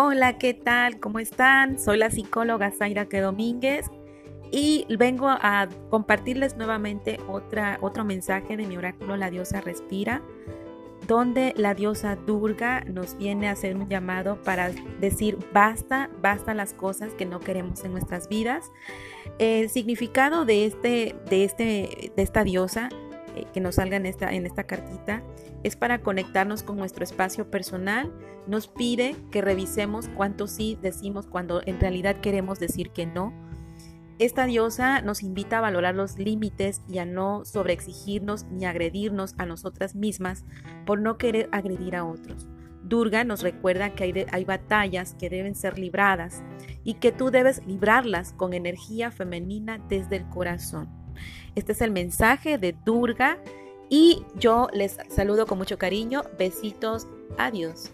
Hola, ¿qué tal? ¿Cómo están? Soy la psicóloga Zaira Que Domínguez y vengo a compartirles nuevamente otro mensaje de mi oráculo La diosa respira, donde la diosa Durga nos viene a hacer un llamado para decir basta, basta las cosas que no queremos en nuestras vidas. El significado de, este, de, este, de esta diosa que nos salga en esta, en esta cartita es para conectarnos con nuestro espacio personal. Nos pide que revisemos cuánto sí decimos cuando en realidad queremos decir que no. Esta diosa nos invita a valorar los límites y a no sobreexigirnos ni agredirnos a nosotras mismas por no querer agredir a otros. Durga nos recuerda que hay, hay, batallas que deben ser libradas y que tú debes librarlas con energía femenina desde el corazón. Este es el mensaje de Durga y yo les saludo con mucho cariño. Besitos. Adiós.